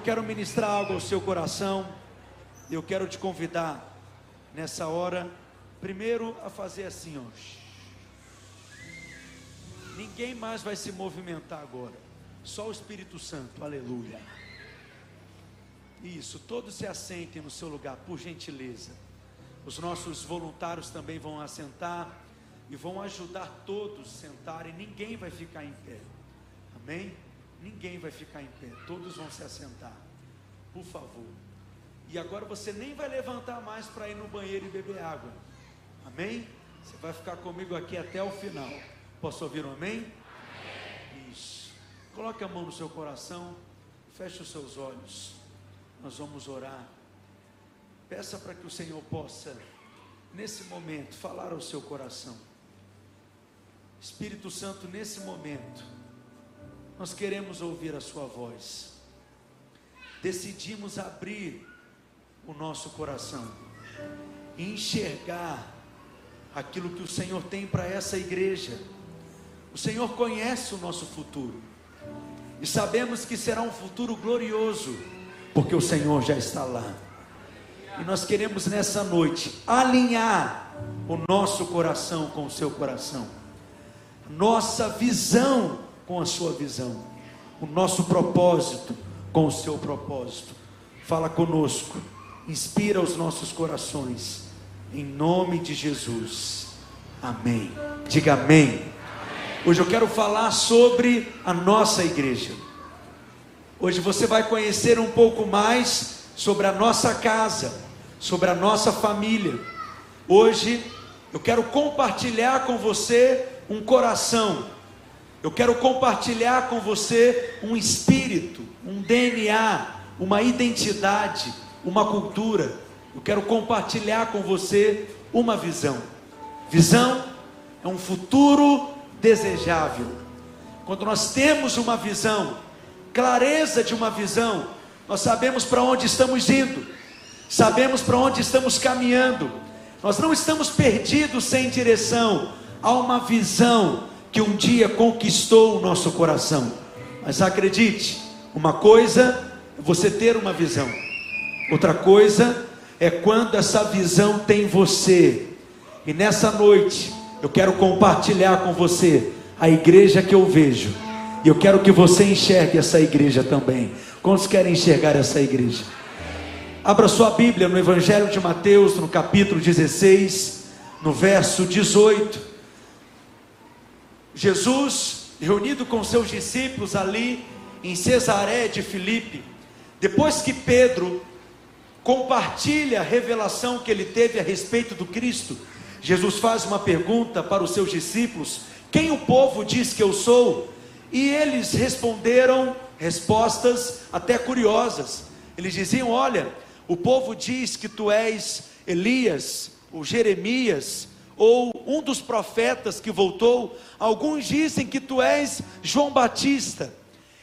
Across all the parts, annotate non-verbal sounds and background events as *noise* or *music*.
eu quero ministrar algo ao seu coração. Eu quero te convidar nessa hora, primeiro a fazer assim, ó. Ninguém mais vai se movimentar agora. Só o Espírito Santo. Aleluia. Isso, todos se assentem no seu lugar, por gentileza. Os nossos voluntários também vão assentar e vão ajudar todos a sentarem. Ninguém vai ficar em pé. Amém? Ninguém vai ficar em pé. Todos vão se assentar. Por favor. E agora você nem vai levantar mais para ir no banheiro e beber água. Amém? Você vai ficar comigo aqui até o final. Posso ouvir um amém? amém? Isso. Coloque a mão no seu coração. Feche os seus olhos. Nós vamos orar. Peça para que o Senhor possa, nesse momento, falar ao seu coração. Espírito Santo, nesse momento, nós queremos ouvir a Sua voz. Decidimos abrir o nosso coração e enxergar aquilo que o Senhor tem para essa igreja. O Senhor conhece o nosso futuro e sabemos que será um futuro glorioso, porque o Senhor já está lá. E nós queremos nessa noite alinhar o nosso coração com o seu coração, nossa visão com a sua visão, o nosso propósito com o seu propósito. Fala conosco, inspira os nossos corações, em nome de Jesus. Amém. Diga amém. Hoje eu quero falar sobre a nossa igreja. Hoje você vai conhecer um pouco mais sobre a nossa casa, sobre a nossa família. Hoje eu quero compartilhar com você um coração, eu quero compartilhar com você um espírito, um DNA, uma identidade, uma cultura. Eu quero compartilhar com você uma visão. Visão é um futuro desejável. Quando nós temos uma visão, clareza de uma visão, nós sabemos para onde estamos indo, sabemos para onde estamos caminhando, nós não estamos perdidos sem direção, há uma visão que um dia conquistou o nosso coração. Mas acredite, uma coisa é você ter uma visão, outra coisa é quando essa visão tem você. E nessa noite, eu quero compartilhar com você a igreja que eu vejo. E eu quero que você enxergue essa igreja também. Quantos querem enxergar essa igreja? Abra sua Bíblia no Evangelho de Mateus, no capítulo 16, no verso 18. Jesus, reunido com seus discípulos ali em Cesaré de Filipe, depois que Pedro compartilha a revelação que ele teve a respeito do Cristo, Jesus faz uma pergunta para os seus discípulos: Quem o povo diz que eu sou? E eles responderam respostas até curiosas. Eles diziam: Olha, o povo diz que tu és Elias, ou Jeremias, ou um dos profetas que voltou. Alguns dizem que tu és João Batista.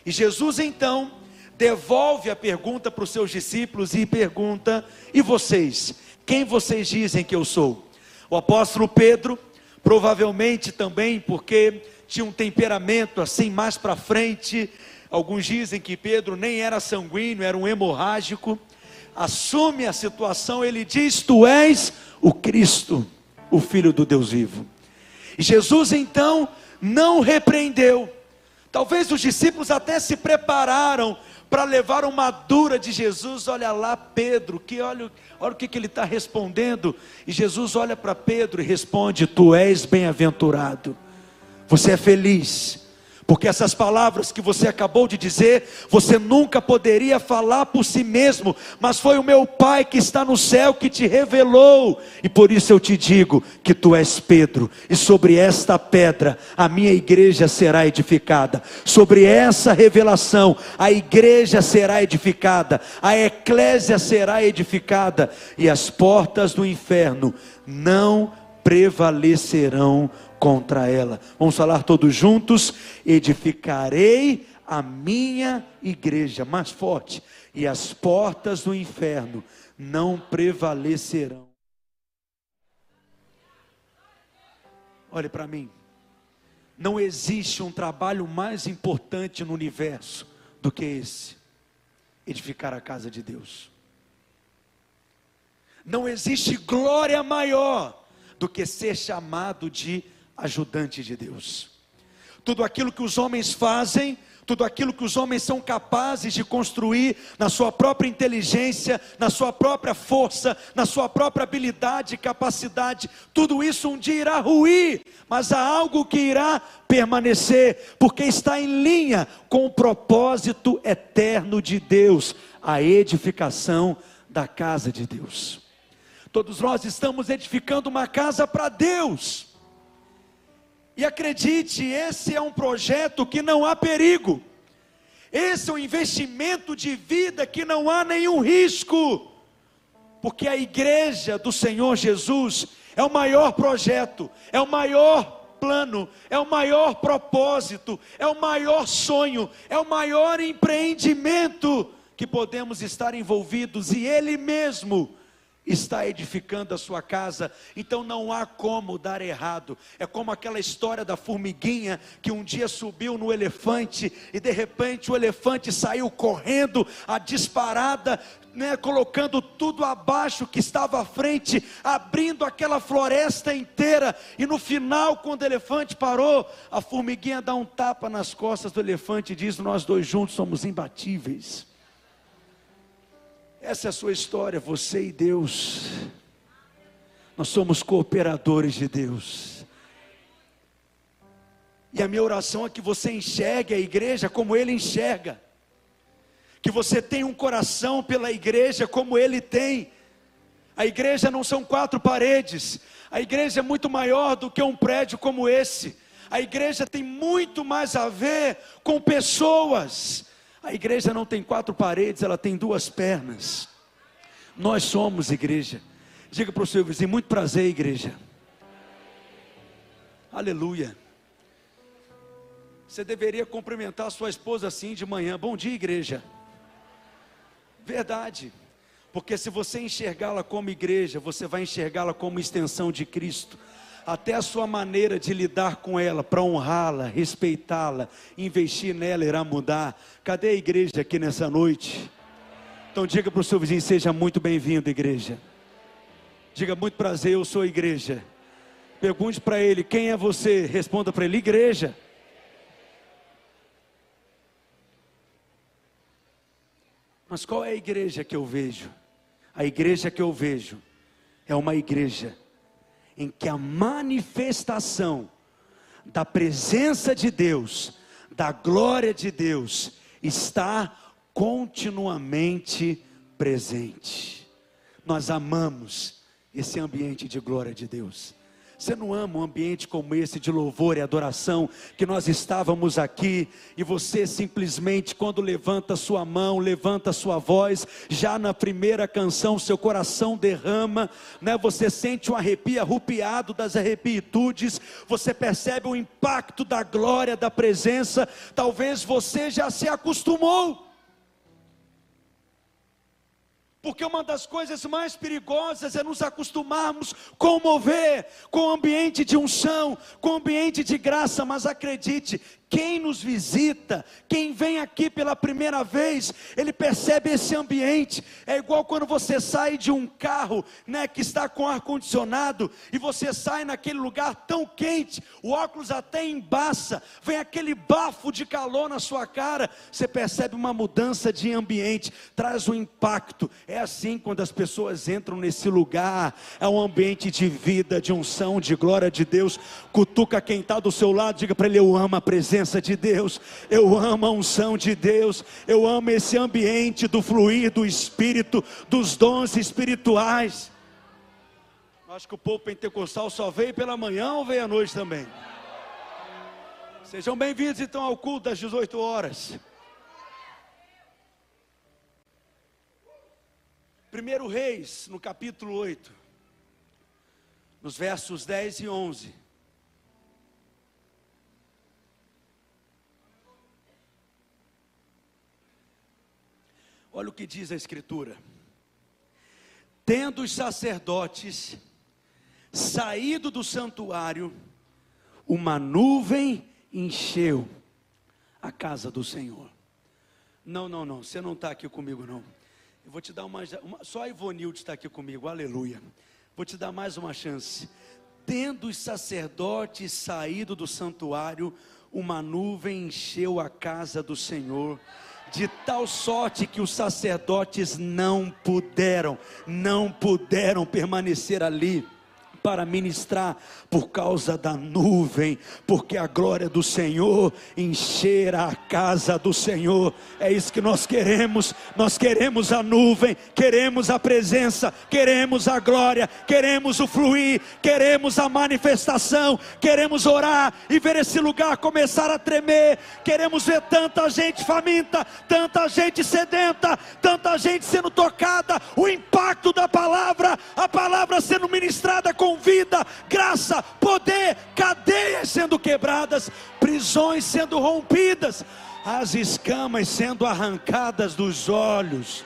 E Jesus então devolve a pergunta para os seus discípulos e pergunta: E vocês? Quem vocês dizem que eu sou? O apóstolo Pedro, provavelmente também porque tinha um temperamento assim mais para frente, alguns dizem que Pedro nem era sanguíneo, era um hemorrágico. Assume a situação, ele diz: Tu és o Cristo, o Filho do Deus vivo. E Jesus então não repreendeu. Talvez os discípulos até se prepararam para levar uma dura de Jesus. Olha lá, Pedro, que olha, olha o que, que ele está respondendo. E Jesus olha para Pedro e responde: Tu és bem-aventurado, você é feliz porque essas palavras que você acabou de dizer, você nunca poderia falar por si mesmo, mas foi o meu Pai que está no céu que te revelou, e por isso eu te digo que tu és Pedro, e sobre esta pedra a minha igreja será edificada, sobre essa revelação a igreja será edificada, a eclésia será edificada, e as portas do inferno não prevalecerão contra ela. Vamos falar todos juntos: edificarei a minha igreja mais forte, e as portas do inferno não prevalecerão. Olhe para mim. Não existe um trabalho mais importante no universo do que esse. edificar a casa de Deus. Não existe glória maior do que ser chamado de ajudante de Deus. Tudo aquilo que os homens fazem tudo aquilo que os homens são capazes de construir na sua própria inteligência, na sua própria força, na sua própria habilidade e capacidade, tudo isso um dia irá ruir, mas há algo que irá permanecer, porque está em linha com o propósito eterno de Deus, a edificação da casa de Deus. Todos nós estamos edificando uma casa para Deus. E acredite, esse é um projeto que não há perigo. Esse é um investimento de vida que não há nenhum risco. Porque a igreja do Senhor Jesus é o maior projeto, é o maior plano, é o maior propósito, é o maior sonho, é o maior empreendimento que podemos estar envolvidos e Ele mesmo está edificando a sua casa, então não há como dar errado. É como aquela história da formiguinha que um dia subiu no elefante e de repente o elefante saiu correndo a disparada, né, colocando tudo abaixo que estava à frente, abrindo aquela floresta inteira. E no final, quando o elefante parou, a formiguinha dá um tapa nas costas do elefante e diz: Nós dois juntos somos imbatíveis. Essa é a sua história, você e Deus. Nós somos cooperadores de Deus. E a minha oração é que você enxergue a igreja como ele enxerga. Que você tenha um coração pela igreja como ele tem. A igreja não são quatro paredes. A igreja é muito maior do que um prédio como esse. A igreja tem muito mais a ver com pessoas. A igreja não tem quatro paredes, ela tem duas pernas. Nós somos igreja. Diga para o seu vizinho: muito prazer, igreja. Aleluia. Você deveria cumprimentar sua esposa assim de manhã. Bom dia, igreja. Verdade. Porque se você enxergá-la como igreja, você vai enxergá-la como extensão de Cristo até a sua maneira de lidar com ela, para honrá-la, respeitá-la, investir nela irá mudar. Cadê a igreja aqui nessa noite? Então diga para o seu vizinho: seja muito bem-vindo, igreja. Diga muito prazer, eu sou igreja. Pergunte para ele: quem é você? Responda para ele: igreja. Mas qual é a igreja que eu vejo? A igreja que eu vejo é uma igreja em que a manifestação da presença de Deus, da glória de Deus, está continuamente presente. Nós amamos esse ambiente de glória de Deus. Você não ama um ambiente como esse de louvor e adoração que nós estávamos aqui e você simplesmente quando levanta sua mão, levanta sua voz, já na primeira canção seu coração derrama, né? Você sente um arrepio arrupiado das arrepitudes, você percebe o impacto da glória da presença. Talvez você já se acostumou porque uma das coisas mais perigosas é nos acostumarmos com mover, com o ambiente de unção, com o ambiente de graça, mas acredite, quem nos visita, quem vem aqui pela primeira vez, ele percebe esse ambiente. É igual quando você sai de um carro, né, que está com ar condicionado e você sai naquele lugar tão quente, o óculos até embaça, vem aquele bafo de calor na sua cara, você percebe uma mudança de ambiente, traz um impacto. É assim quando as pessoas entram nesse lugar, é um ambiente de vida, de unção, de glória de Deus. Cutuca quem está do seu lado, diga para ele: Eu amo a presença presença de Deus, eu amo a unção de Deus, eu amo esse ambiente do fluir do Espírito, dos dons espirituais. Acho que o povo pentecostal só veio pela manhã ou veio à noite também? Sejam bem-vindos então ao culto das 18 horas. Primeiro Reis, no capítulo 8, nos versos 10 e 11. Olha o que diz a Escritura: tendo os sacerdotes saído do santuário, uma nuvem encheu a casa do Senhor. Não, não, não, você não está aqui comigo, não. Eu vou te dar uma, uma só a Ivonilde está aqui comigo, aleluia. Vou te dar mais uma chance. Tendo os sacerdotes saído do santuário, uma nuvem encheu a casa do Senhor, de tal sorte que os sacerdotes não puderam, não puderam permanecer ali para ministrar por causa da nuvem, porque a glória do Senhor encherá a casa do Senhor. É isso que nós queremos. Nós queremos a nuvem, queremos a presença, queremos a glória, queremos o fluir, queremos a manifestação, queremos orar e ver esse lugar começar a tremer. Queremos ver tanta gente faminta, tanta gente sedenta, tanta gente sendo tocada, o impacto da palavra, a palavra sendo ministrada com vida, graça, poder, cadeias sendo quebradas, prisões sendo rompidas, as escamas sendo arrancadas dos olhos.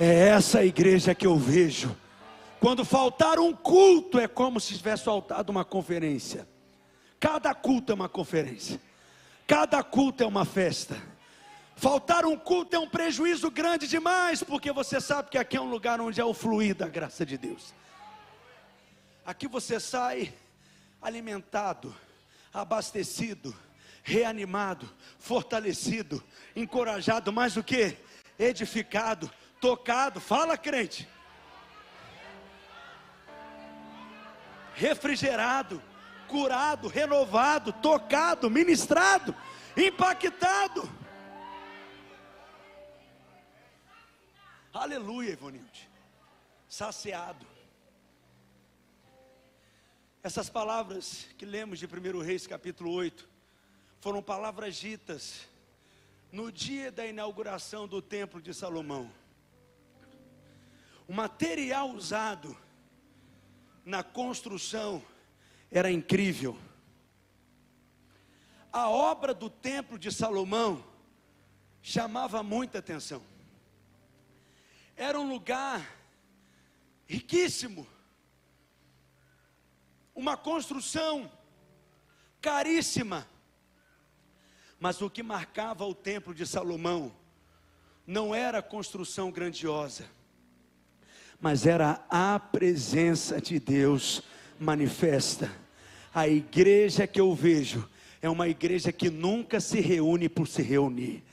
É essa igreja que eu vejo. Quando faltar um culto, é como se tivesse faltado uma conferência. Cada culto é uma conferência. Cada culto é uma festa. Faltar um culto é um prejuízo grande demais, porque você sabe que aqui é um lugar onde é o fluir da graça de Deus. Aqui você sai alimentado, abastecido, reanimado, fortalecido, encorajado, mais do que edificado, tocado. Fala, crente. Refrigerado, curado, renovado, tocado, ministrado, impactado. Aleluia, Ivonilde. Saciado. Essas palavras que lemos de 1 Reis capítulo 8 foram palavras ditas no dia da inauguração do templo de Salomão. O material usado na construção era incrível. A obra do templo de Salomão chamava muita atenção. Era um lugar riquíssimo uma construção caríssima. Mas o que marcava o templo de Salomão não era a construção grandiosa, mas era a presença de Deus manifesta. A igreja que eu vejo é uma igreja que nunca se reúne por se reunir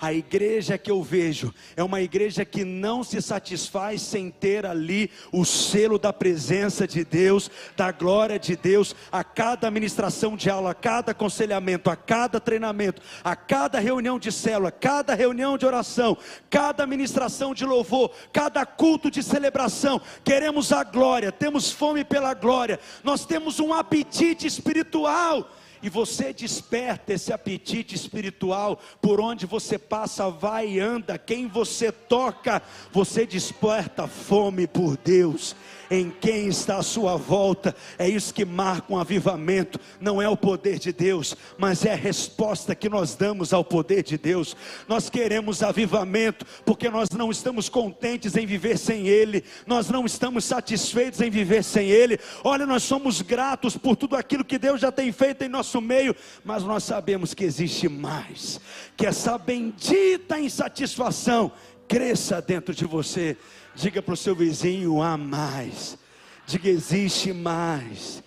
a igreja que eu vejo é uma igreja que não se satisfaz sem ter ali o selo da presença de Deus, da glória de Deus, a cada ministração de aula, a cada aconselhamento, a cada treinamento, a cada reunião de célula, cada reunião de oração, cada ministração de louvor, cada culto de celebração. Queremos a glória, temos fome pela glória, nós temos um apetite espiritual e você desperta esse apetite espiritual, por onde você passa, vai e anda, quem você toca, você desperta fome por Deus em quem está à sua volta. É isso que marca um avivamento. Não é o poder de Deus, mas é a resposta que nós damos ao poder de Deus. Nós queremos avivamento porque nós não estamos contentes em viver sem Ele, nós não estamos satisfeitos em viver sem Ele. Olha, nós somos gratos por tudo aquilo que Deus já tem feito em nosso meio, mas nós sabemos que existe mais, que essa bendita insatisfação cresça dentro de você. Diga para o seu vizinho: há mais. Diga: existe mais.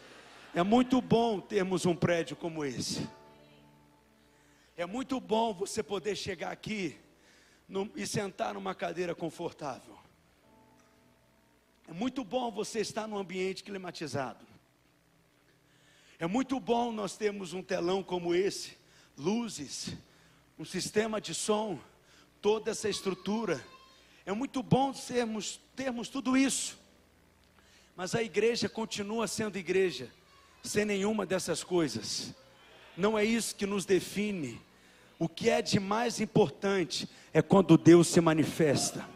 É muito bom termos um prédio como esse. É muito bom você poder chegar aqui no, e sentar numa cadeira confortável. É muito bom você estar num ambiente climatizado. É muito bom nós termos um telão como esse, luzes, um sistema de som, toda essa estrutura. É muito bom termos tudo isso, mas a igreja continua sendo igreja, sem nenhuma dessas coisas. Não é isso que nos define. O que é de mais importante é quando Deus se manifesta.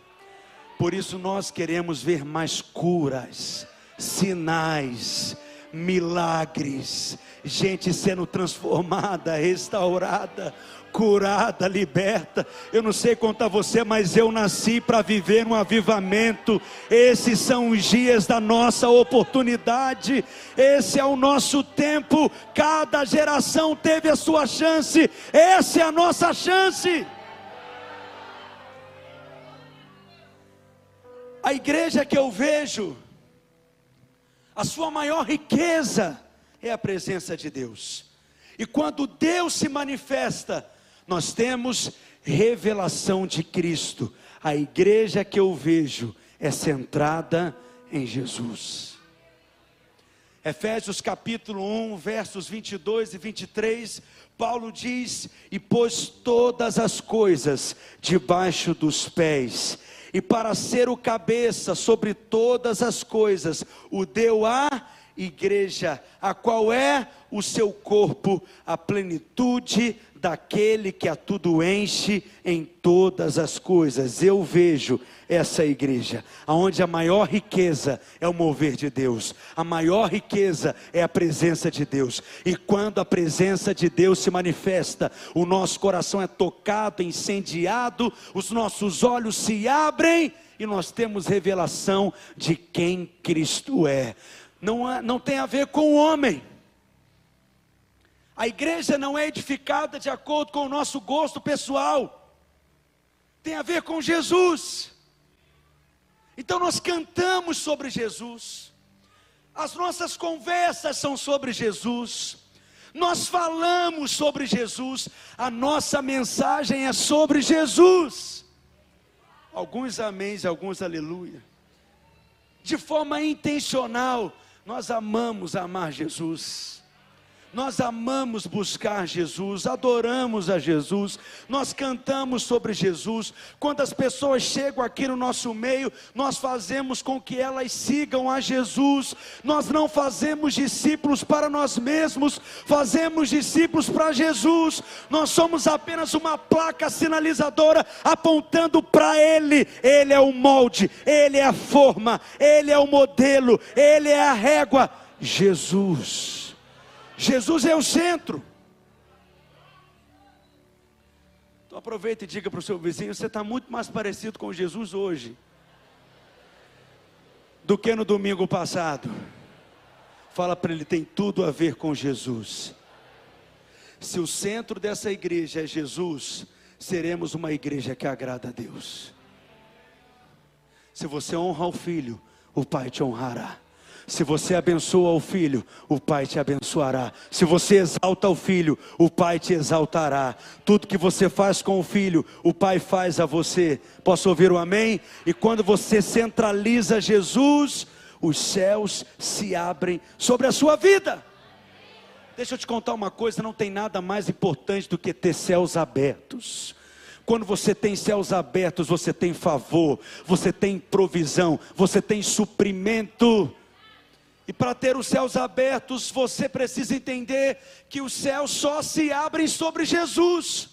Por isso nós queremos ver mais curas, sinais, milagres, gente sendo transformada, restaurada, curada, liberta. Eu não sei contar você, mas eu nasci para viver um avivamento. Esses são os dias da nossa oportunidade. Esse é o nosso tempo. Cada geração teve a sua chance. Essa é a nossa chance. A igreja que eu vejo, a sua maior riqueza é a presença de Deus. E quando Deus se manifesta, nós temos revelação de Cristo. A igreja que eu vejo é centrada em Jesus. Efésios capítulo 1, versos 22 e 23, Paulo diz: E pôs todas as coisas debaixo dos pés, e para ser o cabeça sobre todas as coisas, o deu a igreja, a qual é o seu corpo, a plenitude daquele que a tudo enche em todas as coisas. Eu vejo essa igreja, aonde a maior riqueza é o mover de Deus, a maior riqueza é a presença de Deus. E quando a presença de Deus se manifesta, o nosso coração é tocado, incendiado, os nossos olhos se abrem e nós temos revelação de quem Cristo é. Não, é, não tem a ver com o homem a igreja não é edificada de acordo com o nosso gosto pessoal, tem a ver com Jesus. Então nós cantamos sobre Jesus, as nossas conversas são sobre Jesus, nós falamos sobre Jesus, a nossa mensagem é sobre Jesus. Alguns améns, alguns aleluia. De forma intencional, nós amamos amar Jesus. Nós amamos buscar Jesus, adoramos a Jesus, nós cantamos sobre Jesus. Quando as pessoas chegam aqui no nosso meio, nós fazemos com que elas sigam a Jesus. Nós não fazemos discípulos para nós mesmos, fazemos discípulos para Jesus. Nós somos apenas uma placa sinalizadora apontando para Ele. Ele é o molde, Ele é a forma, Ele é o modelo, Ele é a régua. Jesus. Jesus é o centro. Então aproveita e diga para o seu vizinho: você está muito mais parecido com Jesus hoje do que no domingo passado. Fala para ele, tem tudo a ver com Jesus. Se o centro dessa igreja é Jesus, seremos uma igreja que agrada a Deus. Se você honra o filho, o Pai te honrará. Se você abençoa o filho, o pai te abençoará. Se você exalta o filho, o pai te exaltará. Tudo que você faz com o filho, o pai faz a você. Posso ouvir o um amém? E quando você centraliza Jesus, os céus se abrem sobre a sua vida. Deixa eu te contar uma coisa: não tem nada mais importante do que ter céus abertos. Quando você tem céus abertos, você tem favor, você tem provisão, você tem suprimento. E para ter os céus abertos, você precisa entender que os céus só se abrem sobre Jesus.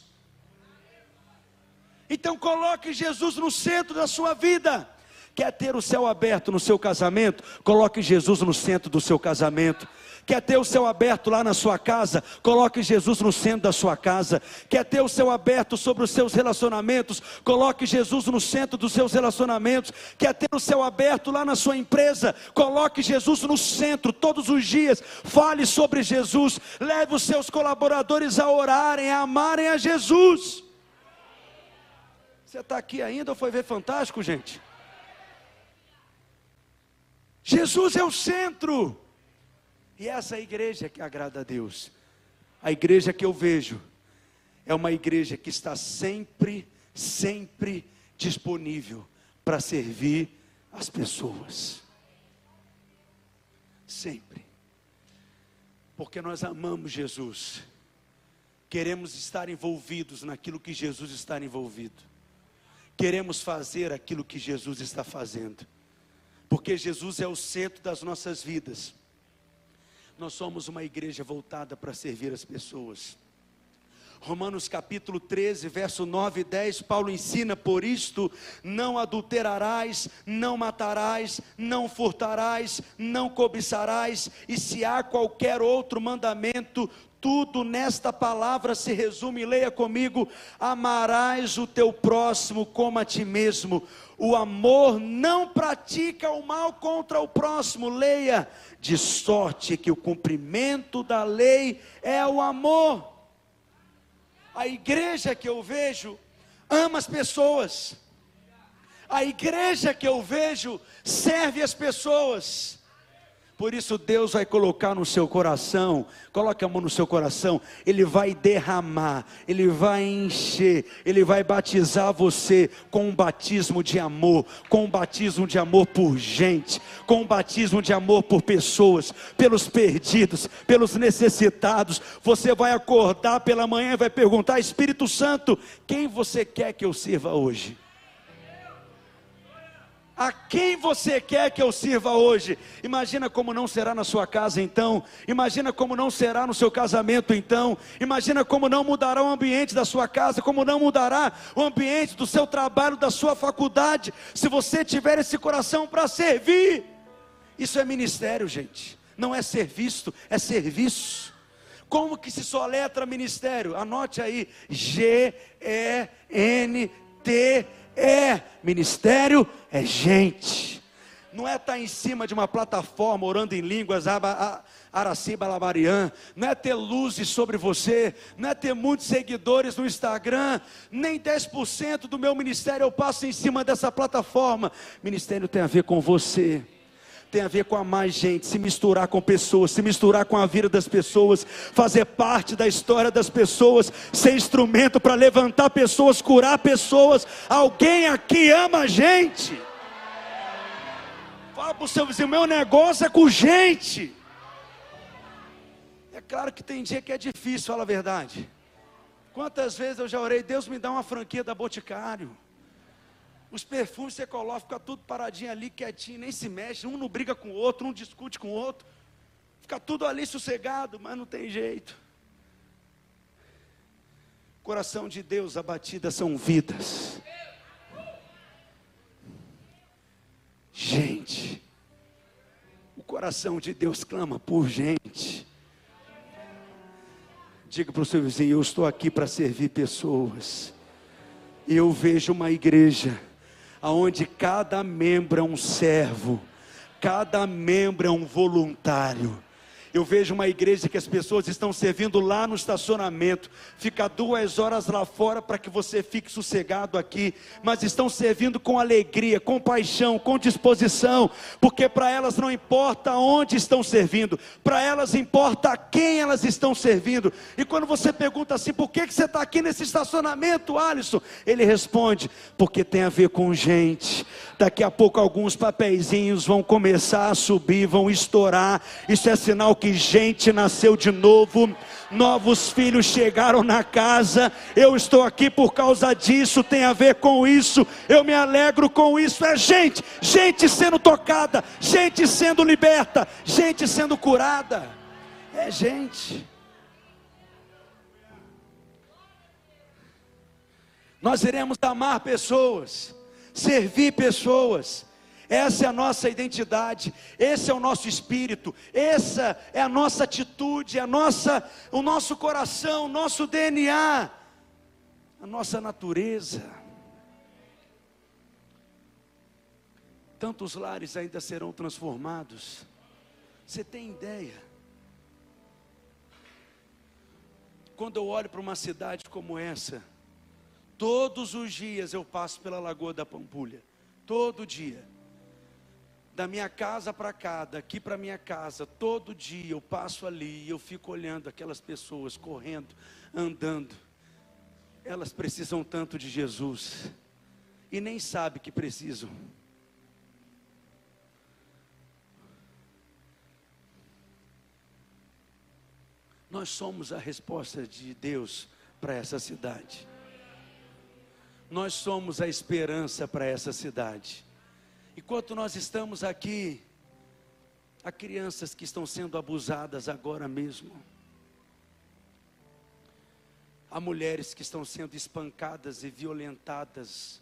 Então coloque Jesus no centro da sua vida. Quer ter o céu aberto no seu casamento? Coloque Jesus no centro do seu casamento. Quer ter o céu aberto lá na sua casa? Coloque Jesus no centro da sua casa. Quer ter o céu aberto sobre os seus relacionamentos? Coloque Jesus no centro dos seus relacionamentos. Quer ter o céu aberto lá na sua empresa? Coloque Jesus no centro todos os dias. Fale sobre Jesus. Leve os seus colaboradores a orarem, a amarem a Jesus. Você está aqui ainda ou foi ver Fantástico, gente? Jesus é o centro. E essa é a igreja que agrada a Deus. A igreja que eu vejo é uma igreja que está sempre, sempre disponível para servir as pessoas. Sempre. Porque nós amamos Jesus. Queremos estar envolvidos naquilo que Jesus está envolvido. Queremos fazer aquilo que Jesus está fazendo. Porque Jesus é o centro das nossas vidas. Nós somos uma igreja voltada para servir as pessoas. Romanos capítulo 13, verso 9 e 10, Paulo ensina: Por isto não adulterarás, não matarás, não furtarás, não cobiçarás, e se há qualquer outro mandamento, tudo nesta palavra se resume, leia comigo: amarás o teu próximo como a ti mesmo. O amor não pratica o mal contra o próximo, leia, de sorte que o cumprimento da lei é o amor a igreja que eu vejo ama as pessoas. A igreja que eu vejo serve as pessoas. Por isso Deus vai colocar no seu coração, coloque a mão no seu coração, Ele vai derramar, Ele vai encher, Ele vai batizar você com um batismo de amor, com um batismo de amor por gente, com um batismo de amor por pessoas, pelos perdidos, pelos necessitados. Você vai acordar pela manhã e vai perguntar: Espírito Santo, quem você quer que eu sirva hoje? A quem você quer que eu sirva hoje? Imagina como não será na sua casa então. Imagina como não será no seu casamento então. Imagina como não mudará o ambiente da sua casa, como não mudará o ambiente do seu trabalho, da sua faculdade, se você tiver esse coração para servir. Isso é ministério, gente. Não é ser visto, é serviço. Como que se soletra ministério? Anote aí: G E N T é ministério, é gente. Não é estar tá em cima de uma plataforma orando em línguas, Araciba Labarian, não é ter luzes sobre você, não é ter muitos seguidores no Instagram, nem 10% do meu ministério eu passo em cima dessa plataforma. Ministério tem a ver com você tem a ver com a mais gente, se misturar com pessoas, se misturar com a vida das pessoas, fazer parte da história das pessoas, ser instrumento para levantar pessoas, curar pessoas. Alguém aqui ama a gente. Fala para o seu vizinho: meu negócio é com gente. É claro que tem dia que é difícil, fala a verdade. Quantas vezes eu já orei, Deus me dá uma franquia da Boticário. Os perfumes você coloca, fica tudo paradinho ali, quietinho, nem se mexe, um não briga com o outro, um discute com o outro. Fica tudo ali sossegado, mas não tem jeito. Coração de Deus abatida são vidas. Gente, o coração de Deus clama por gente. Diga para o seu vizinho: Eu estou aqui para servir pessoas. Eu vejo uma igreja aonde cada membro é um servo, cada membro é um voluntário. Eu vejo uma igreja que as pessoas estão servindo lá no estacionamento, fica duas horas lá fora para que você fique sossegado aqui, mas estão servindo com alegria, com paixão, com disposição, porque para elas não importa onde estão servindo, para elas importa a quem elas estão servindo. E quando você pergunta assim, por que, que você está aqui nesse estacionamento, Alisson? Ele responde, porque tem a ver com gente. Daqui a pouco alguns papeizinhos vão começar a subir, vão estourar. Isso é sinal que gente nasceu de novo, novos filhos chegaram na casa. Eu estou aqui por causa disso, tem a ver com isso. Eu me alegro com isso. É gente, gente sendo tocada, gente sendo liberta, gente sendo curada. É gente. Nós iremos amar pessoas servir pessoas. Essa é a nossa identidade, esse é o nosso espírito, essa é a nossa atitude, a nossa, o nosso coração, o nosso DNA, a nossa natureza. Tantos lares ainda serão transformados. Você tem ideia? Quando eu olho para uma cidade como essa, Todos os dias eu passo pela Lagoa da Pampulha. Todo dia. Da minha casa para cá, daqui para minha casa, todo dia eu passo ali e eu fico olhando aquelas pessoas correndo, andando. Elas precisam tanto de Jesus e nem sabe que precisam. Nós somos a resposta de Deus para essa cidade. Nós somos a esperança para essa cidade. Enquanto nós estamos aqui, há crianças que estão sendo abusadas agora mesmo. Há mulheres que estão sendo espancadas e violentadas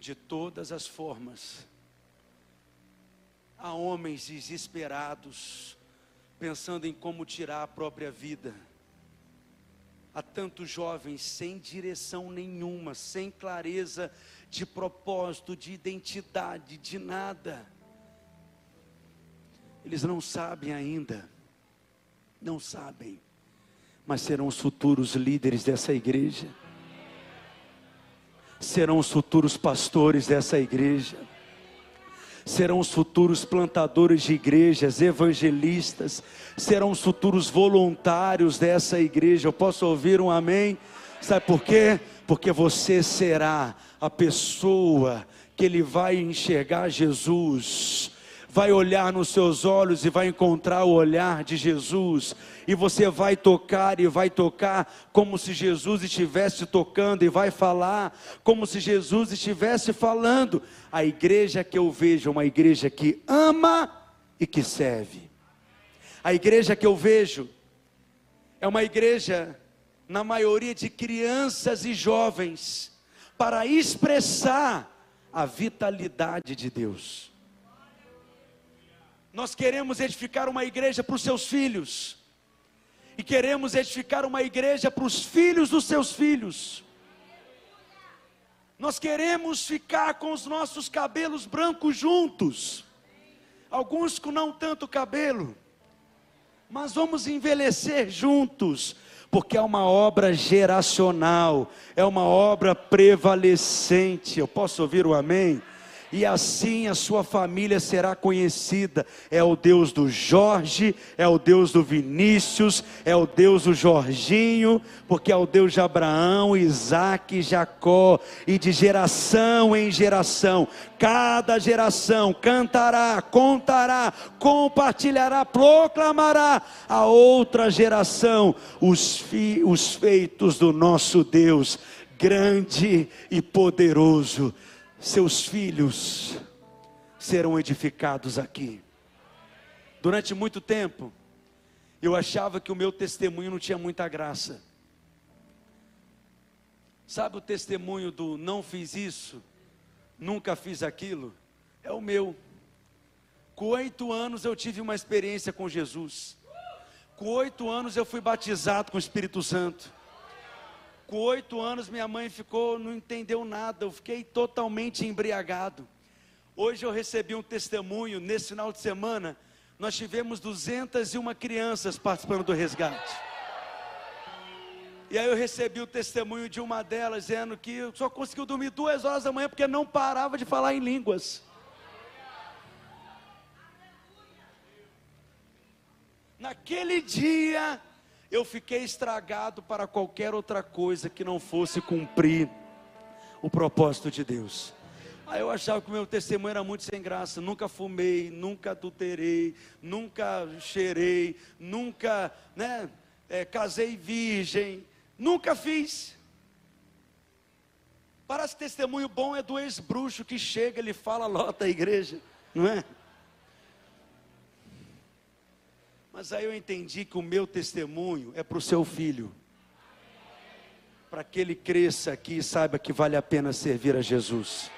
de todas as formas. Há homens desesperados, pensando em como tirar a própria vida. Há tantos jovens sem direção nenhuma, sem clareza de propósito, de identidade, de nada. Eles não sabem ainda, não sabem, mas serão os futuros líderes dessa igreja, serão os futuros pastores dessa igreja serão os futuros plantadores de igrejas, evangelistas, serão os futuros voluntários dessa igreja. Eu posso ouvir um amém? Sabe por quê? Porque você será a pessoa que ele vai enxergar Jesus vai olhar nos seus olhos e vai encontrar o olhar de Jesus, e você vai tocar e vai tocar como se Jesus estivesse tocando, e vai falar como se Jesus estivesse falando. A igreja que eu vejo é uma igreja que ama e que serve. A igreja que eu vejo é uma igreja, na maioria de crianças e jovens, para expressar a vitalidade de Deus. Nós queremos edificar uma igreja para os seus filhos, e queremos edificar uma igreja para os filhos dos seus filhos. Nós queremos ficar com os nossos cabelos brancos juntos, alguns com não tanto cabelo, mas vamos envelhecer juntos, porque é uma obra geracional, é uma obra prevalecente. Eu posso ouvir o amém? E assim a sua família será conhecida. É o Deus do Jorge, é o Deus do Vinícius, é o Deus do Jorginho, porque é o Deus de Abraão, Isaac Jacó, e de geração em geração, cada geração cantará, contará, compartilhará, proclamará a outra geração os, fi, os feitos do nosso Deus, grande e poderoso seus filhos serão edificados aqui. Durante muito tempo, eu achava que o meu testemunho não tinha muita graça. Sabe o testemunho do não fiz isso, nunca fiz aquilo? É o meu. Com oito anos eu tive uma experiência com Jesus. Com oito anos eu fui batizado com o Espírito Santo. Com oito anos, minha mãe ficou, não entendeu nada, eu fiquei totalmente embriagado. Hoje eu recebi um testemunho, nesse final de semana, nós tivemos 201 crianças participando do resgate. E aí eu recebi o testemunho de uma delas, dizendo que só conseguiu dormir duas horas da manhã porque não parava de falar em línguas. Naquele dia, eu fiquei estragado para qualquer outra coisa que não fosse cumprir o propósito de Deus. Aí eu achava que o meu testemunho era muito sem graça. Nunca fumei, nunca adulterei, nunca cheirei, nunca, né, é, casei virgem, nunca fiz. Parece testemunho bom é do ex-bruxo que chega, ele fala, lota a igreja, não é? Mas aí eu entendi que o meu testemunho é para o seu filho. Para que ele cresça aqui e saiba que vale a pena servir a Jesus.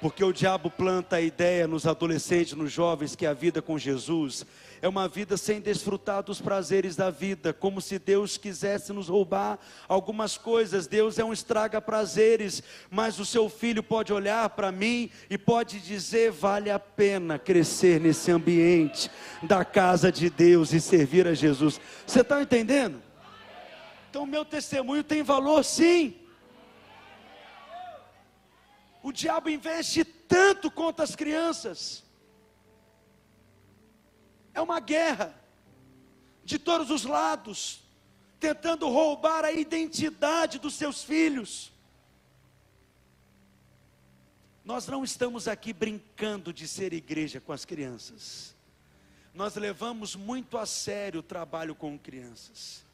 Porque o diabo planta a ideia nos adolescentes, nos jovens, que a vida com Jesus é uma vida sem desfrutar dos prazeres da vida, como se Deus quisesse nos roubar algumas coisas. Deus é um estraga prazeres, mas o seu filho pode olhar para mim e pode dizer: vale a pena crescer nesse ambiente da casa de Deus e servir a Jesus. Você está entendendo? Então, meu testemunho tem valor, sim. O diabo investe tanto contra as crianças. É uma guerra de todos os lados, tentando roubar a identidade dos seus filhos. Nós não estamos aqui brincando de ser igreja com as crianças. Nós levamos muito a sério o trabalho com crianças.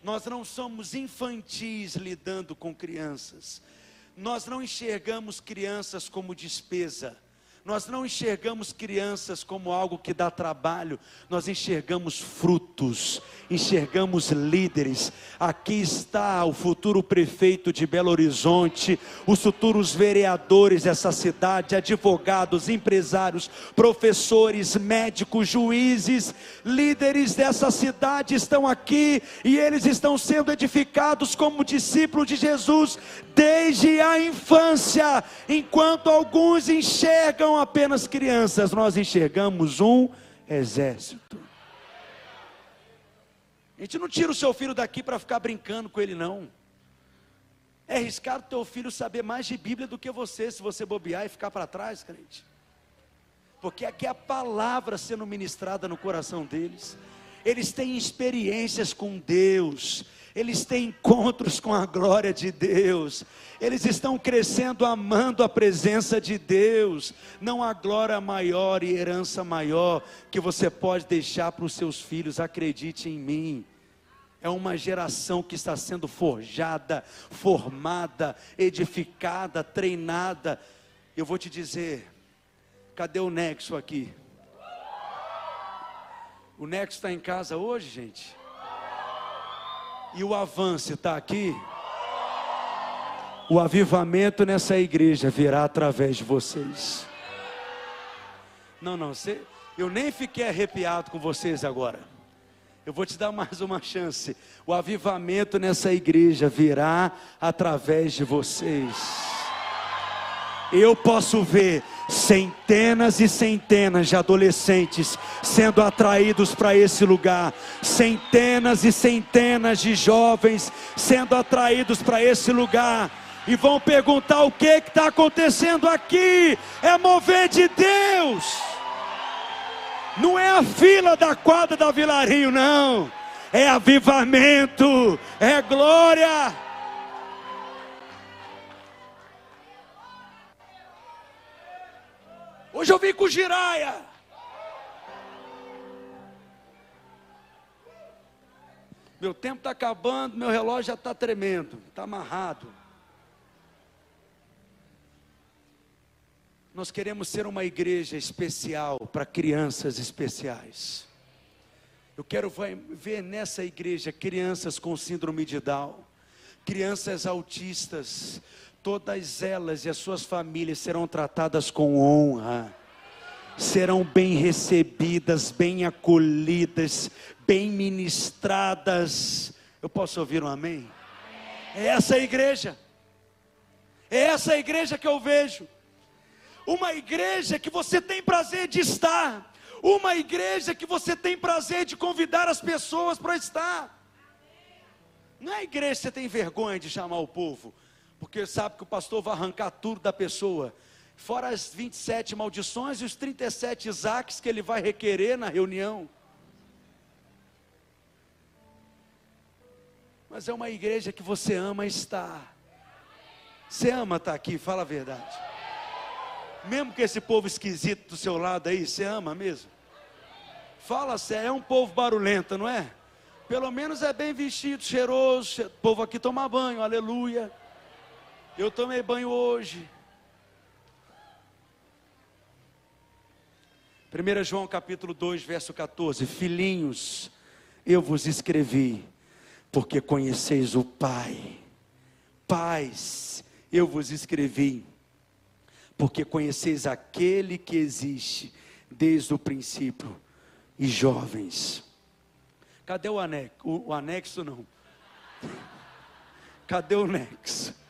Nós não somos infantis lidando com crianças nós não enxergamos crianças como despesa, Nós não enxergamos crianças como algo que dá trabalho, nós enxergamos frutos, enxergamos líderes. Aqui está o futuro prefeito de Belo Horizonte, os futuros vereadores dessa cidade, advogados, empresários, professores, médicos, juízes, líderes dessa cidade estão aqui e eles estão sendo edificados como discípulos de Jesus desde a infância, enquanto alguns enxergam apenas crianças, nós enxergamos um exército. A gente não tira o seu filho daqui para ficar brincando com ele, não. É arriscado teu filho saber mais de Bíblia do que você, se você bobear e ficar para trás, crente. Porque aqui é a palavra sendo ministrada no coração deles. Eles têm experiências com Deus, eles têm encontros com a glória de Deus, eles estão crescendo amando a presença de Deus. Não há glória maior e herança maior que você pode deixar para os seus filhos, acredite em mim. É uma geração que está sendo forjada, formada, edificada, treinada. Eu vou te dizer, cadê o Nexo aqui? O Nexo está em casa hoje, gente? E o avanço está aqui, o avivamento nessa igreja virá através de vocês. Não, não, você, eu nem fiquei arrepiado com vocês agora. Eu vou te dar mais uma chance. O avivamento nessa igreja virá através de vocês. Eu posso ver centenas e centenas de adolescentes sendo atraídos para esse lugar, centenas e centenas de jovens sendo atraídos para esse lugar. E vão perguntar o que está acontecendo aqui? É mover de Deus, não é a fila da quadra da Vilarinho, não, é avivamento, é glória. Hoje eu vim com giraia. Meu tempo está acabando, meu relógio já está tremendo, está amarrado. Nós queremos ser uma igreja especial para crianças especiais. Eu quero ver nessa igreja crianças com síndrome de Down, crianças autistas, todas elas e as suas famílias serão tratadas com honra, serão bem recebidas, bem acolhidas, bem ministradas. Eu posso ouvir um amém? É essa a igreja, é essa a igreja que eu vejo, uma igreja que você tem prazer de estar, uma igreja que você tem prazer de convidar as pessoas para estar. Não é a igreja que você tem vergonha de chamar o povo, porque sabe que o pastor vai arrancar tudo da pessoa, fora as 27 maldições e os 37 Isaques que ele vai requerer na reunião. Mas é uma igreja que você ama estar. Você ama estar aqui, fala a verdade. Mesmo que esse povo esquisito do seu lado aí, você ama mesmo? Fala sério, é um povo barulhento, não é? Pelo menos é bem vestido, cheiroso. O povo aqui toma banho, aleluia. Eu tomei banho hoje. 1 João capítulo 2, verso 14: Filhinhos, eu vos escrevi, porque conheceis o Pai. Pais, eu vos escrevi, porque conheceis aquele que existe desde o princípio. E jovens, cadê o anexo? O, o anexo não. *laughs* Cadê o nexo?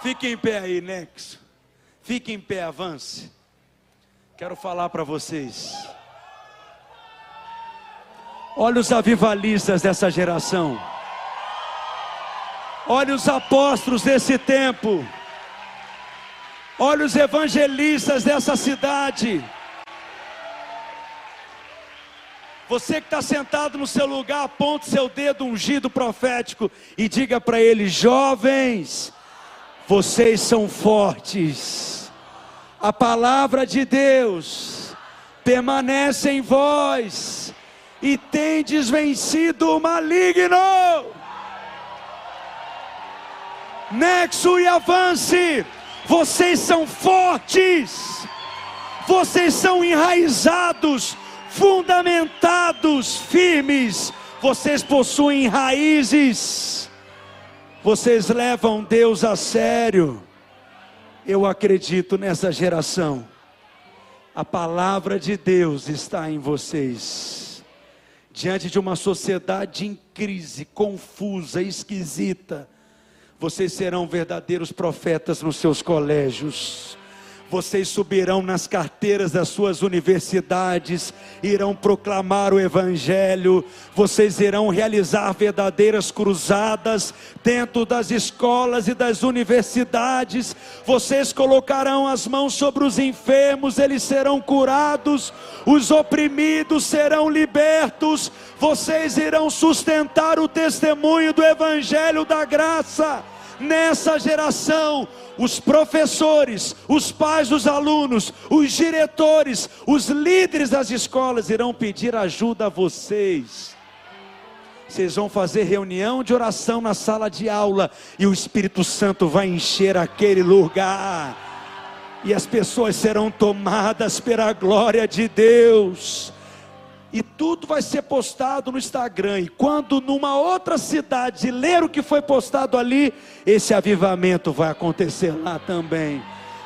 Fique em pé aí, Nexo. Fique em pé, avance. Quero falar para vocês. Olha os avivalistas dessa geração. Olha os apóstolos desse tempo. Olha os evangelistas dessa cidade. Você que está sentado no seu lugar, aponte seu dedo ungido profético e diga para eles: jovens, vocês são fortes. A palavra de Deus permanece em vós e tendes vencido o maligno. Nexo e avance. Vocês são fortes, vocês são enraizados, fundamentados, firmes, vocês possuem raízes, vocês levam Deus a sério. Eu acredito nessa geração. A palavra de Deus está em vocês. Diante de uma sociedade em crise, confusa, esquisita, vocês serão verdadeiros profetas nos seus colégios vocês subirão nas carteiras das suas universidades, irão proclamar o Evangelho, vocês irão realizar verdadeiras cruzadas dentro das escolas e das universidades, vocês colocarão as mãos sobre os enfermos, eles serão curados, os oprimidos serão libertos, vocês irão sustentar o testemunho do Evangelho da graça nessa geração, os professores, os pais dos alunos, os diretores, os líderes das escolas irão pedir ajuda a vocês. Vocês vão fazer reunião de oração na sala de aula e o Espírito Santo vai encher aquele lugar. E as pessoas serão tomadas pela glória de Deus e tudo vai ser postado no Instagram. E quando numa outra cidade ler o que foi postado ali, esse avivamento vai acontecer lá também.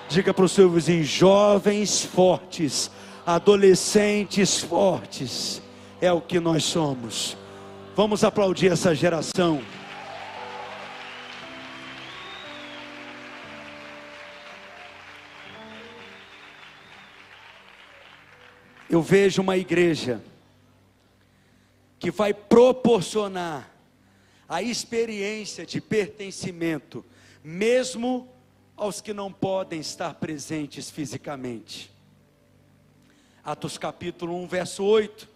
Diga para o seu vizinho: jovens fortes, adolescentes fortes, é o que nós somos. Vamos aplaudir essa geração. Eu vejo uma igreja que vai proporcionar a experiência de pertencimento, mesmo aos que não podem estar presentes fisicamente. Atos capítulo 1, verso 8: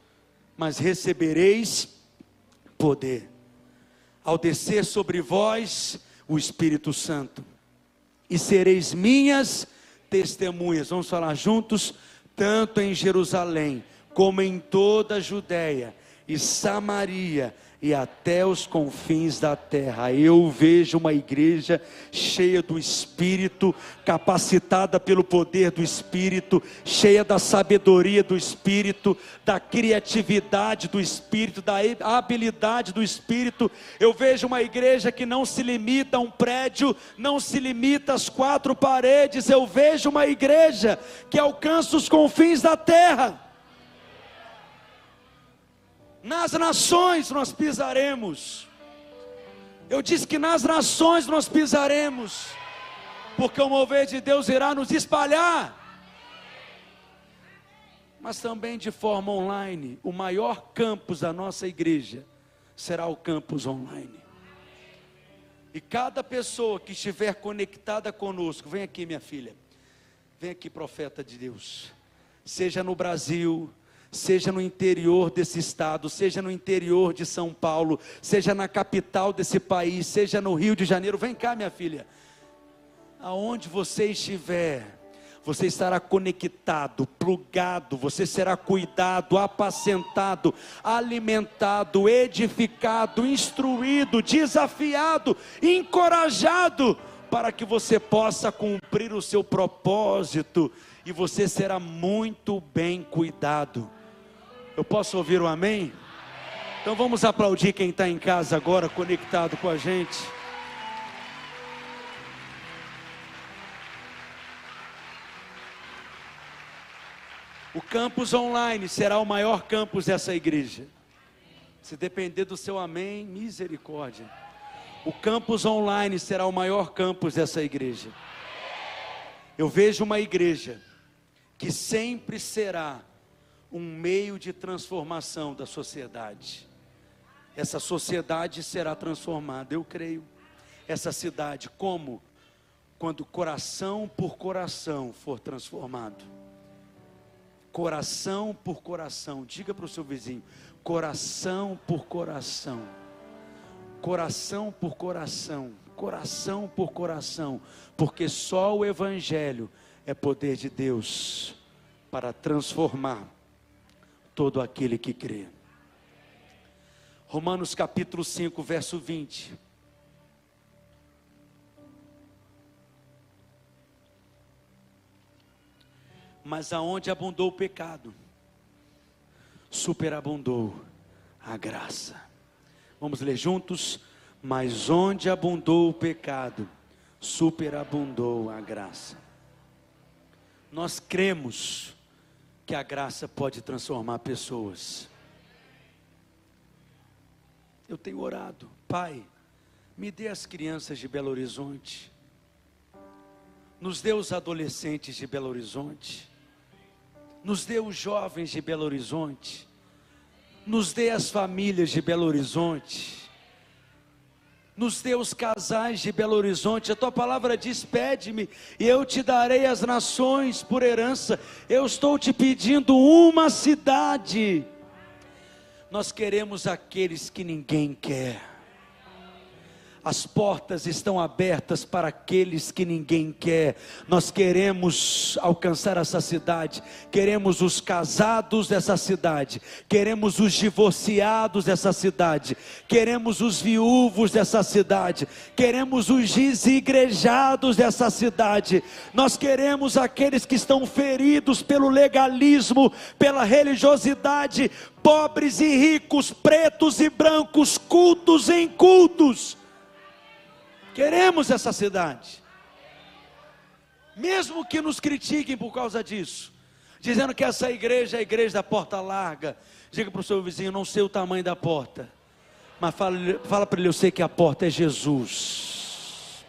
Mas recebereis poder, ao descer sobre vós o Espírito Santo, e sereis minhas testemunhas. Vamos falar juntos, tanto em Jerusalém, como em toda a Judéia e Samaria e até os confins da terra. Eu vejo uma igreja cheia do Espírito, capacitada pelo poder do Espírito, cheia da sabedoria do Espírito, da criatividade do Espírito, da habilidade do Espírito. Eu vejo uma igreja que não se limita a um prédio, não se limita às quatro paredes. Eu vejo uma igreja que alcança os confins da terra nas nações nós pisaremos. Eu disse que nas nações nós pisaremos, porque o mover de Deus irá nos espalhar. Mas também de forma online, o maior campus da nossa igreja será o campus online. E cada pessoa que estiver conectada conosco, vem aqui, minha filha, vem aqui, profeta de Deus, seja no Brasil, seja no interior desse estado, seja no interior de São Paulo, seja na capital desse país, seja no Rio de Janeiro. Vem cá, minha filha. Aonde você estiver, você estará conectado, plugado, você será cuidado, apacentado, alimentado, edificado, instruído, desafiado, encorajado, para que você possa cumprir o seu propósito e você será muito bem cuidado. Eu posso ouvir um amém? Então vamos aplaudir quem está em casa agora, conectado com a gente. O campus online será o maior campus dessa igreja. Se depender do seu amém, misericórdia. O campus online será o maior campus dessa igreja. Eu vejo uma igreja que sempre será um meio de transformação da sociedade. Essa sociedade será transformada, eu creio. Essa cidade, como? Quando coração por coração for transformado. Coração por coração, diga para o seu vizinho: coração por coração, coração por coração, coração por coração, porque só o Evangelho é poder de Deus para transformar todo aquele que crê. Romanos capítulo 5, verso 20. Mas aonde abundou o pecado, superabundou a graça. Vamos ler juntos? Mas onde abundou o pecado, superabundou a graça. Nós cremos que a graça pode transformar pessoas. Eu tenho orado, Pai, me dê as crianças de Belo Horizonte, nos dê os adolescentes de Belo Horizonte, nos dê os jovens de Belo Horizonte, nos dê as famílias de Belo Horizonte, nos os casais de Belo Horizonte. A tua palavra diz: pede-me, e eu te darei as nações por herança. Eu estou te pedindo uma cidade. Nós queremos aqueles que ninguém quer. As portas estão abertas para aqueles que ninguém quer. Nós queremos alcançar essa cidade, queremos os casados dessa cidade, queremos os divorciados dessa cidade, queremos os viúvos dessa cidade, queremos os desigrejados dessa cidade. Nós queremos aqueles que estão feridos pelo legalismo, pela religiosidade, pobres e ricos, pretos e brancos, cultos e incultos Queremos essa cidade. Mesmo que nos critiquem por causa disso, dizendo que essa igreja é a igreja da porta larga. Diga para o seu vizinho, não sei o tamanho da porta, mas fala, fala para ele, eu sei que a porta é Jesus.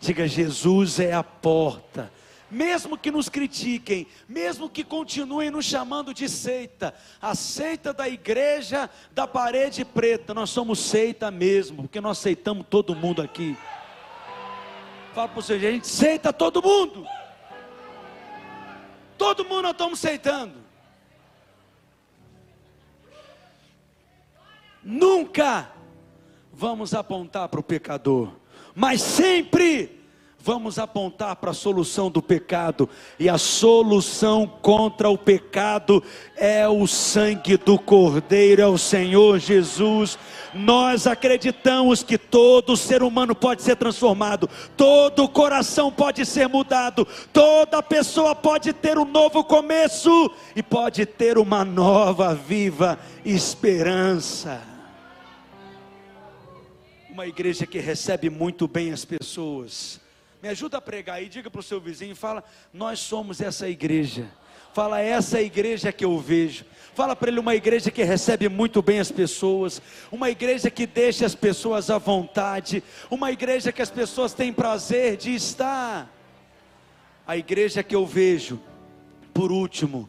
Diga, Jesus é a porta. Mesmo que nos critiquem, mesmo que continuem nos chamando de seita, a seita da igreja da parede preta, nós somos seita mesmo, porque nós aceitamos todo mundo aqui. Fala para o seu a gente aceita todo mundo. Todo mundo nós estamos aceitando. Nunca vamos apontar para o pecador, mas sempre vamos apontar para a solução do pecado, e a solução contra o pecado é o sangue do Cordeiro, é o Senhor Jesus. Nós acreditamos que todo ser humano pode ser transformado, todo coração pode ser mudado, toda pessoa pode ter um novo começo e pode ter uma nova, viva esperança. Uma igreja que recebe muito bem as pessoas me ajuda a pregar aí, diga para o seu vizinho, fala, nós somos essa igreja. Fala, essa é igreja que eu vejo. Fala para ele uma igreja que recebe muito bem as pessoas, uma igreja que deixa as pessoas à vontade, uma igreja que as pessoas têm prazer de estar. A igreja que eu vejo, por último,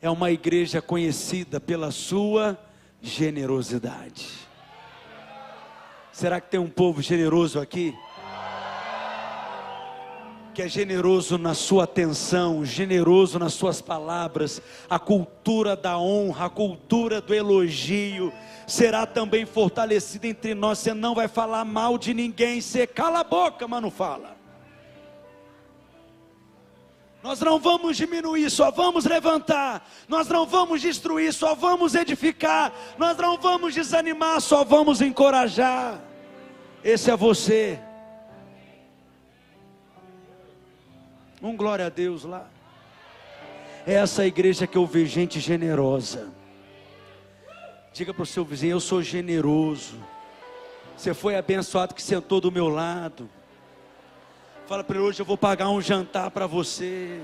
é uma igreja conhecida pela sua generosidade. Será que tem um povo generoso aqui? Que é generoso na sua atenção, generoso nas suas palavras, a cultura da honra, a cultura do elogio, será também fortalecida entre nós. Você não vai falar mal de ninguém, você cala a boca, mas não fala. Nós não vamos diminuir, só vamos levantar. Nós não vamos destruir, só vamos edificar. Nós não vamos desanimar, só vamos encorajar. Esse é você. Um glória a Deus lá. É essa igreja que eu vejo gente generosa. Diga para o seu vizinho: Eu sou generoso. Você foi abençoado que sentou do meu lado. Fala para ele: Hoje eu vou pagar um jantar para você.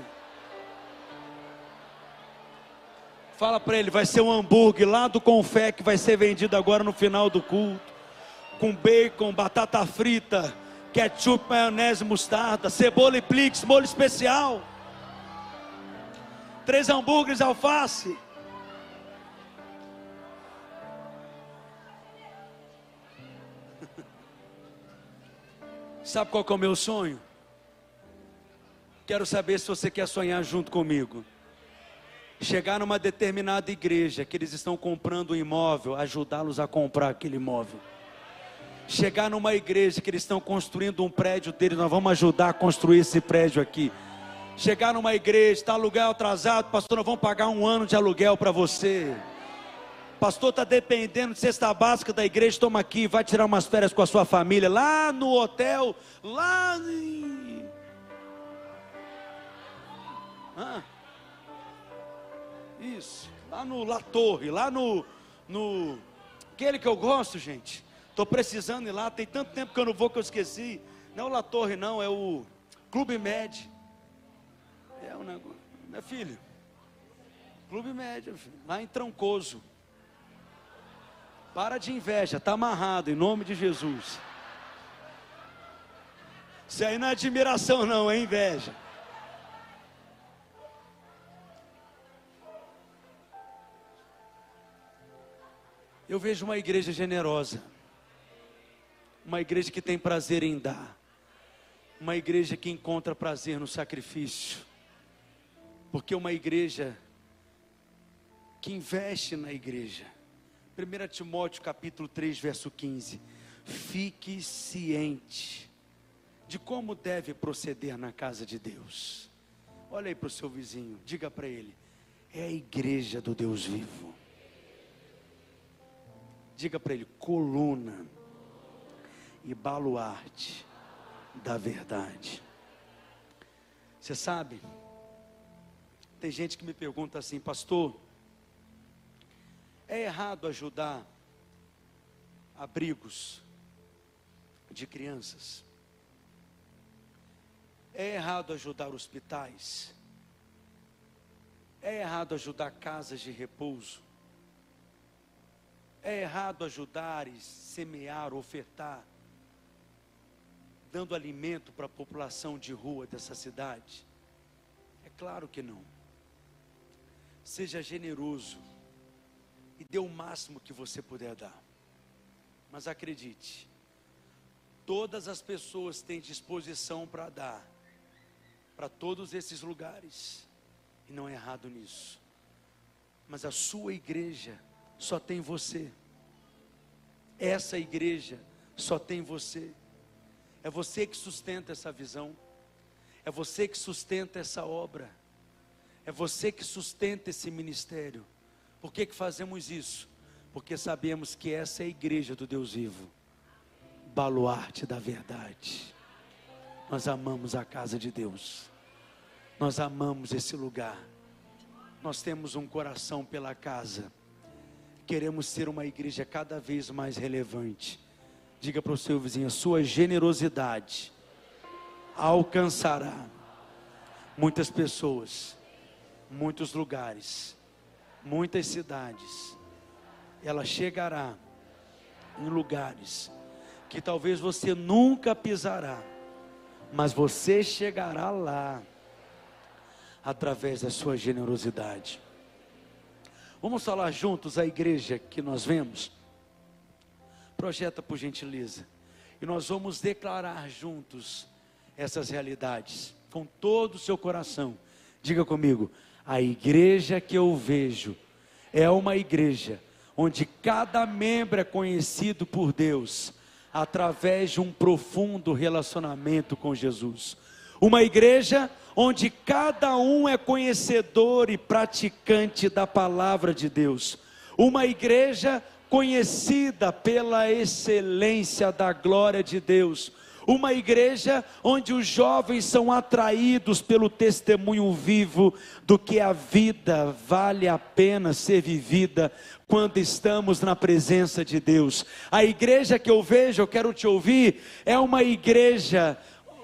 Fala para ele: Vai ser um hambúrguer lá do Confé que vai ser vendido agora no final do culto. Com bacon, batata frita, ketchup, maionese, mostarda, cebola e plix, molho especial, três hambúrgueres, alface. Sabe qual é o meu sonho? Quero saber se você quer sonhar junto comigo. Chegar numa determinada igreja que eles estão comprando um imóvel, ajudá-los a comprar aquele imóvel chegar numa igreja que eles estão construindo um prédio deles, nós vamos ajudar a construir esse prédio aqui. Chegar numa igreja, está aluguel atrasado, pastor, nós vamos pagar um ano de aluguel para você. Pastor, está dependendo de cesta básica da igreja, toma aqui, vai tirar umas férias com a sua família, lá no hotel, lá em... Ah. Isso, lá no La Torre, lá no, no. Aquele que eu gosto, gente. Estou precisando ir lá, tem tanto tempo que eu não vou que eu esqueci. Não é o La Torre, não, é o Clube Med. É um negócio. Meu filho. Clube Médio, lá em Trancoso. Para de inveja, está amarrado, em nome de Jesus. Isso aí não é admiração, não, é inveja. Eu vejo uma igreja generosa, uma igreja que tem prazer em dar, uma igreja que encontra prazer no sacrifício, porque uma igreja que investe na igreja. 1 Timóteo capítulo 3, verso 15. Fique ciente de como deve proceder na casa de Deus. Olha aí para o seu vizinho, diga para ele: é a igreja do Deus vivo. Diga para ele: coluna e baluarte da verdade. Você sabe, tem gente que me pergunta assim, pastor, é errado ajudar abrigos de crianças? É errado ajudar hospitais. É errado ajudar casas de repouso. É errado ajudar e semear, ofertar, dando alimento para a população de rua dessa cidade? É claro que não. Seja generoso e dê o máximo que você puder dar. Mas acredite, todas as pessoas têm disposição para dar para todos esses lugares. E não é errado nisso. Mas a sua igreja só tem você. Essa igreja só tem você. É você que sustenta essa visão. É você que sustenta essa obra. É você que sustenta esse ministério. Por que, que fazemos isso? Porque sabemos que essa é a igreja do Deus vivo, baluarte da verdade. Nós amamos a casa de Deus. Nós amamos esse lugar. Nós temos um coração pela casa. Queremos ser uma igreja cada vez mais relevante. Diga para o seu vizinho: sua generosidade alcançará muitas pessoas, muitos lugares, muitas cidades. Ela chegará em lugares que talvez você nunca pisará, mas você chegará lá através da sua generosidade. Vamos falar juntos a igreja que nós vemos? Projeta por gentileza. E nós vamos declarar juntos essas realidades, com todo o seu coração. Diga comigo: a igreja que eu vejo é uma igreja onde cada membro é conhecido por Deus através de um profundo relacionamento com Jesus. Uma igreja onde cada um é conhecedor e praticante da palavra de Deus. Uma igreja conhecida pela excelência da glória de Deus. Uma igreja onde os jovens são atraídos pelo testemunho vivo do que a vida vale a pena ser vivida quando estamos na presença de Deus. A igreja que eu vejo, eu quero te ouvir, é uma igreja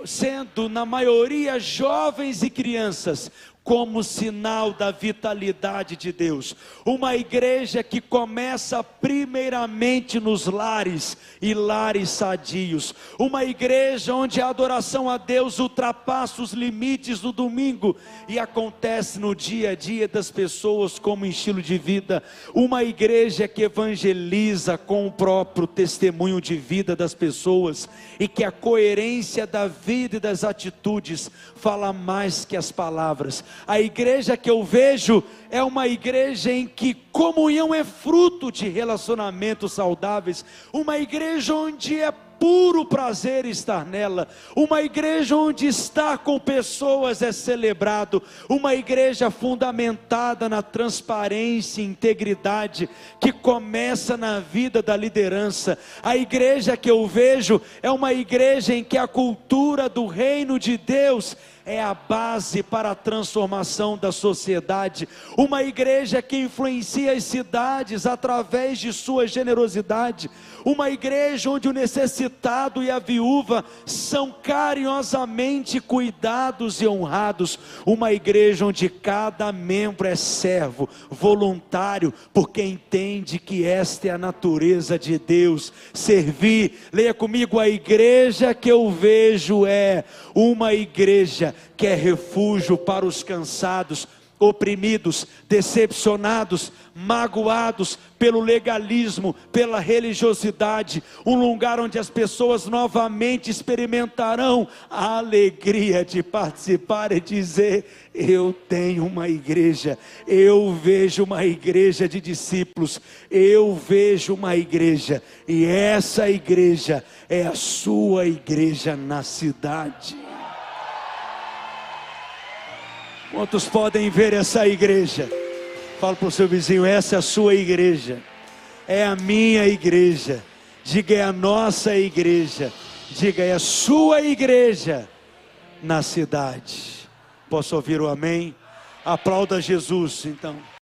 sendo na maioria jovens e crianças, como sinal da vitalidade de Deus. Uma igreja que começa primeiramente nos lares e lares sadios. Uma igreja onde a adoração a Deus ultrapassa os limites do domingo e acontece no dia a dia das pessoas como estilo de vida. Uma igreja que evangeliza com o próprio testemunho de vida das pessoas e que a coerência da vida e das atitudes fala mais que as palavras. A igreja que eu vejo é uma igreja em que comunhão é fruto de relacionamentos saudáveis, uma igreja onde é puro prazer estar nela. Uma igreja onde estar com pessoas é celebrado. Uma igreja fundamentada na transparência e integridade que começa na vida da liderança. A igreja que eu vejo é uma igreja em que a cultura do reino de Deus é a base para a transformação da sociedade. Uma igreja que influencia as cidades através de sua generosidade. Uma igreja onde o necessitado e a viúva são carinhosamente cuidados e honrados. Uma igreja onde cada membro é servo, voluntário, porque entende que esta é a natureza de Deus. Servir, leia comigo, a igreja que eu vejo é uma igreja que é refúgio para os cansados, oprimidos, decepcionados, magoados pelo legalismo, pela religiosidade, um lugar onde as pessoas novamente experimentarão a alegria de participar e dizer: Eu tenho uma igreja, eu vejo uma igreja de discípulos, eu vejo uma igreja, e essa igreja é a sua igreja na cidade. Quantos podem ver essa igreja? Fala para o seu vizinho: essa é a sua igreja, é a minha igreja. Diga, é a nossa igreja. Diga, é a sua igreja na cidade. Posso ouvir o amém? Aplauda Jesus, então.